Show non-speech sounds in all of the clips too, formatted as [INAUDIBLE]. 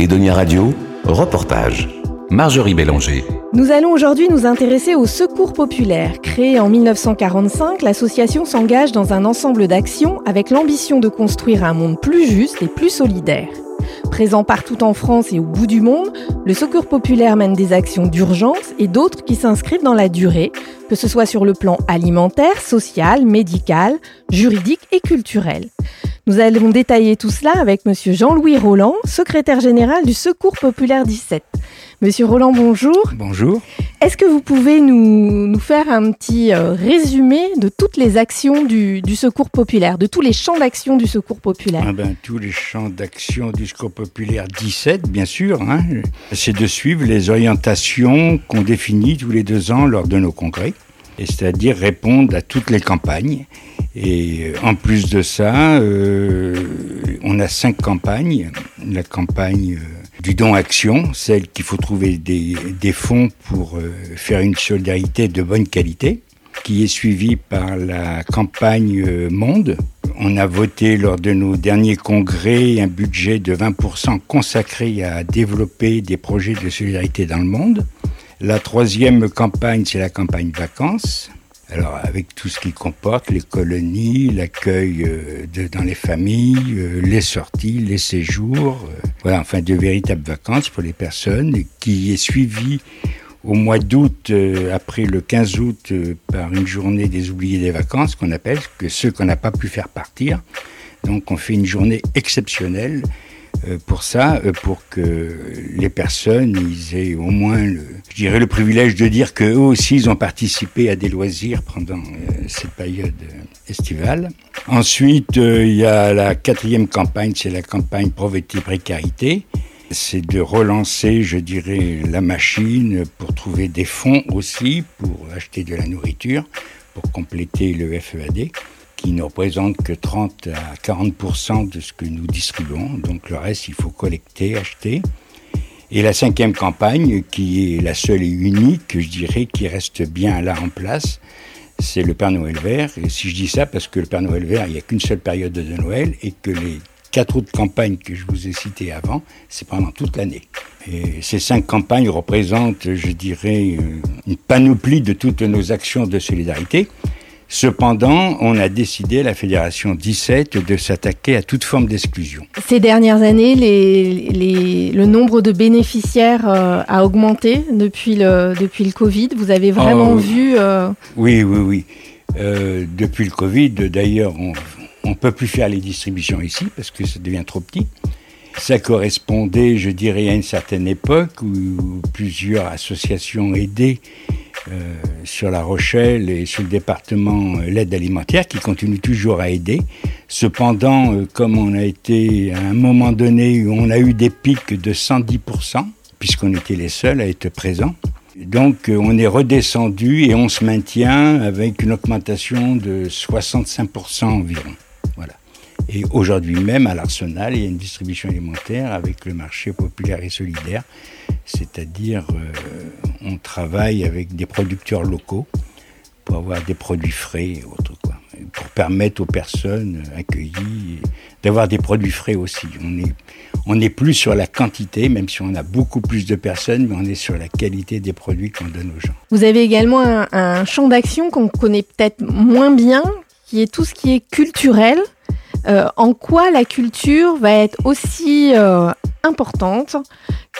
Edonia Radio, reportage. Marjorie Bélanger. Nous allons aujourd'hui nous intéresser au Secours populaire. Créé en 1945, l'association s'engage dans un ensemble d'actions avec l'ambition de construire un monde plus juste et plus solidaire. Présent partout en France et au bout du monde, le Secours populaire mène des actions d'urgence et d'autres qui s'inscrivent dans la durée, que ce soit sur le plan alimentaire, social, médical, juridique et culturel. Nous allons détailler tout cela avec Monsieur Jean-Louis Roland, secrétaire général du Secours populaire 17. Monsieur Roland, bonjour. Bonjour. Est-ce que vous pouvez nous, nous faire un petit euh, résumé de toutes les actions du, du Secours populaire, de tous les champs d'action du Secours populaire? Ah ben, Tous les champs d'action du Secours populaire 17, bien sûr, hein, c'est de suivre les orientations qu'on définit tous les deux ans lors de nos congrès, c'est-à-dire répondre à toutes les campagnes. Et en plus de ça, euh, on a cinq campagnes. La campagne... Euh, du don action, celle qu'il faut trouver des, des fonds pour euh, faire une solidarité de bonne qualité, qui est suivie par la campagne euh, Monde. On a voté lors de nos derniers congrès un budget de 20% consacré à développer des projets de solidarité dans le monde. La troisième campagne, c'est la campagne vacances. Alors avec tout ce qui comporte les colonies, l'accueil euh, dans les familles, euh, les sorties, les séjours, euh, voilà, enfin de véritables vacances pour les personnes, qui est suivi au mois d'août, après le 15 août, par une journée des oubliés des vacances qu'on appelle, que ceux qu'on n'a pas pu faire partir. Donc on fait une journée exceptionnelle euh, pour ça, euh, pour que les personnes aient au moins, le, je dirais, le privilège de dire qu'eux aussi, ils ont participé à des loisirs pendant euh, cette période estivale. Ensuite, il y a la quatrième campagne, c'est la campagne Pauvreté-Précarité. C'est de relancer, je dirais, la machine pour trouver des fonds aussi, pour acheter de la nourriture, pour compléter le FEAD qui ne représente que 30 à 40 de ce que nous distribuons. Donc le reste, il faut collecter, acheter. Et la cinquième campagne, qui est la seule et unique, je dirais, qui reste bien là en place, c'est le Père Noël vert. Et si je dis ça, parce que le Père Noël vert, il n'y a qu'une seule période de Noël et que les quatre autres campagnes que je vous ai citées avant, c'est pendant toute l'année. Et ces cinq campagnes représentent, je dirais, une panoplie de toutes nos actions de solidarité. Cependant, on a décidé, la Fédération 17, de s'attaquer à toute forme d'exclusion. Ces dernières années, le nombre de bénéficiaires euh, a augmenté depuis le, depuis le Covid. Vous avez vraiment Oh, vu... euh, Oui, oui, oui. Euh, depuis le Covid, d'ailleurs, on ne peut plus faire les distributions ici parce que ça devient trop petit. Ça correspondait, je dirais, à une certaine époque où plusieurs associations aidaient euh, sur La Rochelle et sur le département euh, l'aide alimentaire qui continue toujours à aider. Cependant, euh, comme on a été à un moment donné où on a eu des pics de 110%, puisqu'on était les seuls à être présents, donc euh, on est redescendu et on se maintient avec une augmentation de 65% environ. Voilà. Et aujourd'hui même, à l'Arsenal, il y a une distribution alimentaire avec le marché populaire et solidaire, c'est-à-dire on travaille avec des producteurs locaux pour avoir des produits frais et autres, quoi, pour permettre aux personnes accueillies d'avoir des produits frais aussi. On est, on n'est plus sur la quantité, même si on a beaucoup plus de personnes, mais on est sur la qualité des produits qu'on donne aux gens. Vous avez également un, un champ d'action qu'on connaît peut-être moins bien, qui est tout ce qui est culturel. Euh, en quoi la culture va être aussi euh, importante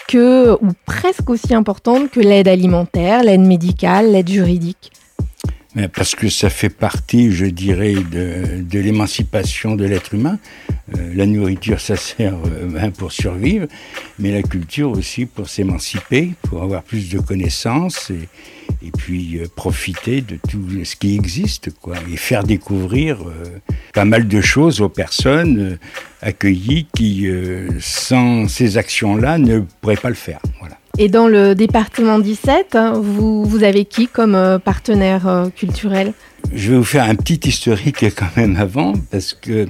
que, ou presque aussi importante que l'aide alimentaire, l'aide médicale, l'aide juridique Parce que ça fait partie, je dirais, de, de l'émancipation de l'être humain. Euh, la nourriture, ça sert euh, ben, pour survivre, mais la culture aussi pour s'émanciper, pour avoir plus de connaissances et, et puis euh, profiter de tout ce qui existe, quoi, et faire découvrir euh, pas mal de choses aux personnes euh, accueillies qui, sans ces actions-là, ne pourraient pas le faire. Voilà. Et dans le département 17, hein, vous, vous avez qui comme partenaire culturel? Je vais vous faire un petit historique [LAUGHS] quand même avant, parce que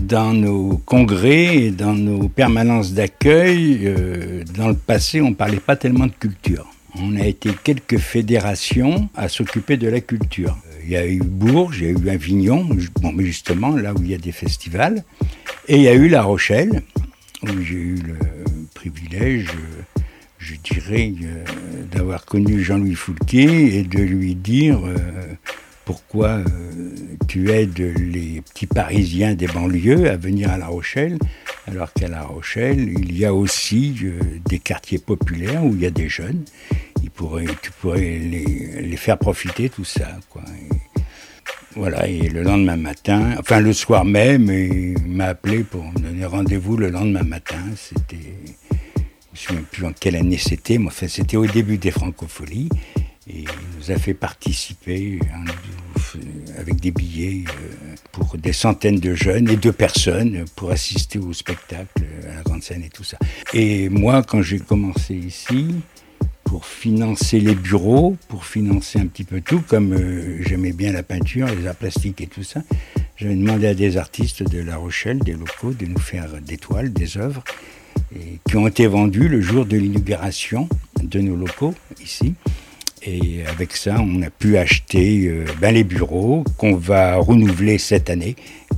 dans nos congrès et dans nos permanences d'accueil, euh, dans le passé, on ne parlait pas tellement de culture. On a été quelques fédérations à s'occuper de la culture. Euh, Il y a eu Bourges, il y a eu Avignon, bon, mais justement là où il y a des festivals, et il y a eu La Rochelle, où j'ai eu le privilège, je dirais, d'avoir connu Jean-Louis Foulquier et de lui dire pourquoi tu aides les petits Parisiens des banlieues à venir à La Rochelle, alors qu'à La Rochelle, il y a aussi des quartiers populaires où il y a des jeunes. tu pourrais les, faire profiter tout ça. Quoi. Voilà, et le lendemain matin, enfin le soir même, il m'a appelé pour me donner rendez-vous le lendemain matin. C'était, je ne sais même plus en quelle année c'était, mais enfin c'était au début des francopholies. Et il nous a fait participer avec des billets euh, pour des centaines de jeunes et de personnes pour assister au spectacle, à la grande scène et tout ça. Et moi, quand j'ai commencé ici, pour financer les bureaux, pour financer un petit peu tout, comme euh, j'aimais bien la peinture, les arts plastiques et tout ça. J'avais demandé à des artistes de La Rochelle, des locaux, de nous faire des toiles, des œuvres, qui ont été vendues le jour de l'inauguration de nos locaux ici. Et avec ça, on a pu acheter euh, ben, les bureaux qu'on va renouveler cette année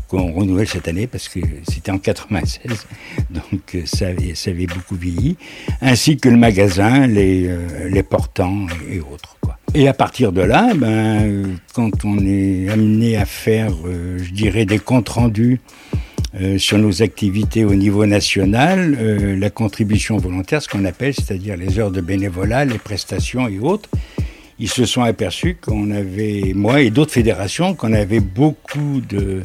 qu'on renouvelle cette année parce que c'était en 96, donc euh, ça avait, beaucoup vieilli, ainsi que le magasin, les, euh, portants et, autres. Quoi. Et à partir de là, ben, quand on est amené à faire, je dirais, des comptes rendus sur nos activités au niveau national, la contribution volontaire, ce qu'on appelle, c'est-à-dire les heures de bénévolat, les prestations et autres, ils se sont aperçus qu'on avait, moi et d'autres fédérations, qu'on avait beaucoup de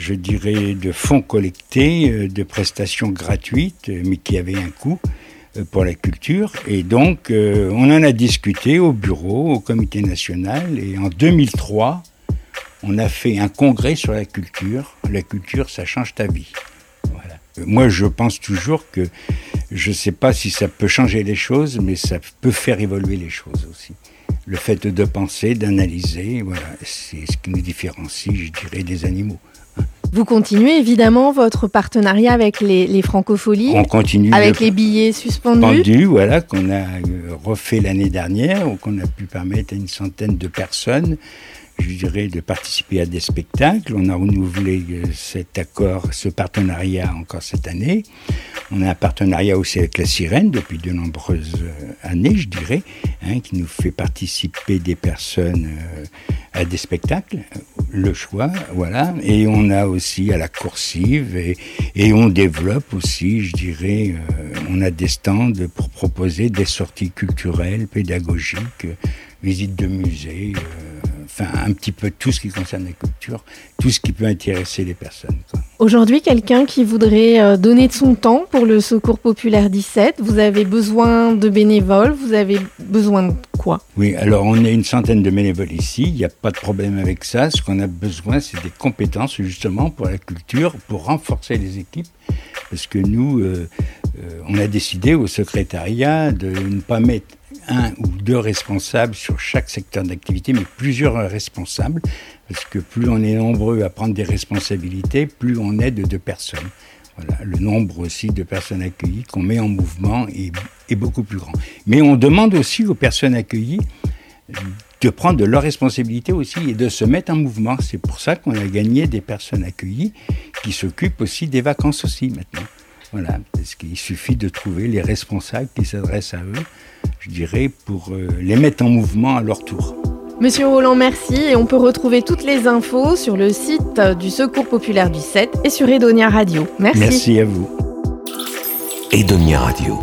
je dirais, de fonds collectés, euh, de prestations gratuites, euh, mais qui avaient un coût euh, pour la culture. Et donc, on en a discuté au bureau, au comité national, et en 2003, on a fait un congrès sur la culture. La culture, ça change ta vie. Voilà. Moi, je pense toujours que je ne sais pas si ça peut changer les choses, mais ça peut faire évoluer les choses aussi. Le fait de penser, d'analyser, voilà, c'est ce qui nous différencie, je dirais, des animaux. Vous continuez évidemment votre partenariat avec les, les francopholies. On continue. Avec les billets suspendus. Suspendus, voilà, qu'on a euh, refait l'année dernière, qu'on a pu permettre à une centaine de personnes je dirais, de participer à des spectacles. On a renouvelé euh, cet accord, ce partenariat encore cette année. On a un partenariat aussi avec la Sirène depuis de nombreuses euh, années, je dirais, hein, qui nous fait participer des personnes euh, à des spectacles. Le choix, voilà. Et on a aussi à la coursive et, et on développe aussi, je dirais, on a des stands pour proposer des sorties culturelles, pédagogiques, visites de musées enfin un petit peu tout ce qui concerne la culture, tout ce qui peut intéresser les personnes. Aujourd'hui, quelqu'un qui voudrait euh, donner de son temps pour le Secours Populaire 17, vous avez besoin de bénévoles, vous avez besoin de quoi? Oui, alors on est une centaine de bénévoles ici, il n'y a pas de problème avec ça. Ce qu'on a besoin, c'est des compétences justement pour la culture, pour renforcer les équipes, parce que nous, euh, euh, on a décidé au secrétariat de ne pas mettre un ou deux responsables sur chaque secteur d'activité, mais plusieurs responsables, parce que plus on est nombreux à prendre des responsabilités, plus on aide de personnes. Voilà, le nombre aussi de personnes accueillies qu'on met en mouvement est, beaucoup plus grand. Mais on demande aussi aux personnes accueillies de prendre de leurs responsabilités aussi et de se mettre en mouvement. C'est pour ça qu'on a gagné des personnes accueillies qui s'occupent aussi des vacances aussi maintenant. Voilà, parce qu'il suffit de trouver les responsables qui s'adressent à eux, je dirais, pour euh, les mettre en mouvement à leur tour. Monsieur Roland, merci. Et on peut retrouver toutes les infos sur le site du Secours Populaire du 7 et sur Edonia Radio. Merci. Merci à vous. Edonia Radio.